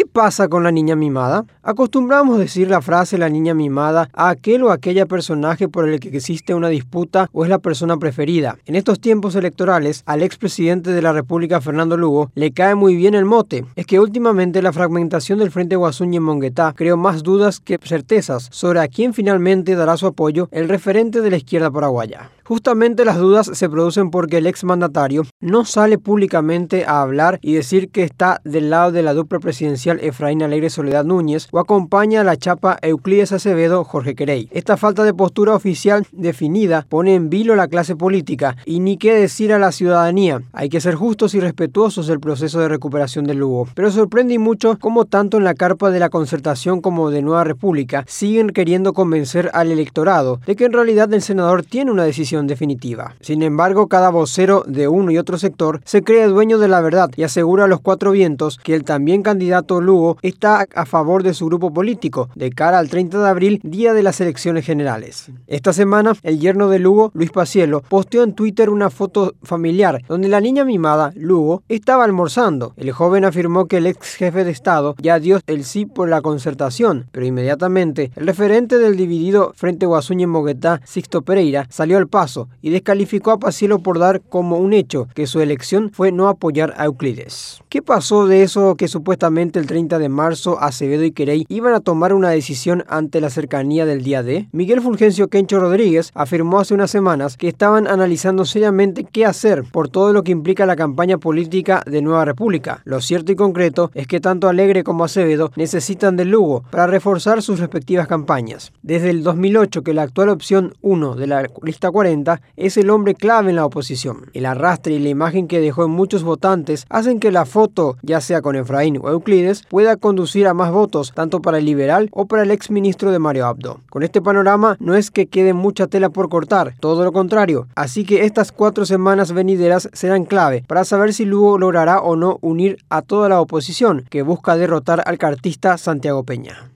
¿Qué pasa con la niña mimada? Acostumbramos decir la frase la niña mimada a aquel o aquella personaje por el que existe una disputa o es la persona preferida. En estos tiempos electorales, al expresidente de la República Fernando Lugo le cae muy bien el mote. Es que últimamente la fragmentación del Frente Guasuña en Monguetá creó más dudas que certezas sobre a quién finalmente dará su apoyo el referente de la izquierda paraguaya. Justamente las dudas se producen porque el exmandatario no sale públicamente a hablar y decir que está del lado de la dupla presidencial Efraín Alegre Soledad Núñez o acompaña a la chapa Euclides Acevedo Jorge Querey. Esta falta de postura oficial definida pone en vilo a la clase política y ni qué decir a la ciudadanía. Hay que ser justos y respetuosos del proceso de recuperación del Lugo. Pero sorprende mucho cómo tanto en la carpa de la concertación como de Nueva República siguen queriendo convencer al electorado de que en realidad el senador tiene una decisión definitiva. Sin embargo, cada vocero de uno y otro sector se cree dueño de la verdad y asegura a los cuatro vientos que el también candidato Lugo está a favor de su grupo político de cara al 30 de abril, día de las elecciones generales. Esta semana, el yerno de Lugo, Luis Pacielo, posteó en Twitter una foto familiar donde la niña mimada, Lugo, estaba almorzando. El joven afirmó que el ex jefe de Estado ya dio el sí por la concertación, pero inmediatamente el referente del dividido Frente Guasuña en Moguetá, Sixto Pereira, salió al paso y descalificó a Pacielo por dar como un hecho que su elección fue no apoyar a Euclides. ¿Qué pasó de eso que supuestamente el 30 de marzo Acevedo y Querey iban a tomar una decisión ante la cercanía del día D? Miguel Fulgencio Kencho Rodríguez afirmó hace unas semanas que estaban analizando seriamente qué hacer por todo lo que implica la campaña política de Nueva República. Lo cierto y concreto es que tanto Alegre como Acevedo necesitan del Lugo para reforzar sus respectivas campañas. Desde el 2008 que la actual opción 1 de la lista 40 es el hombre clave en la oposición. El arrastre y la imagen que dejó en muchos votantes hacen que la foto, ya sea con Efraín o Euclides, pueda conducir a más votos, tanto para el liberal o para el ex ministro de Mario Abdo. Con este panorama no es que quede mucha tela por cortar, todo lo contrario. Así que estas cuatro semanas venideras serán clave para saber si Lugo logrará o no unir a toda la oposición que busca derrotar al cartista Santiago Peña.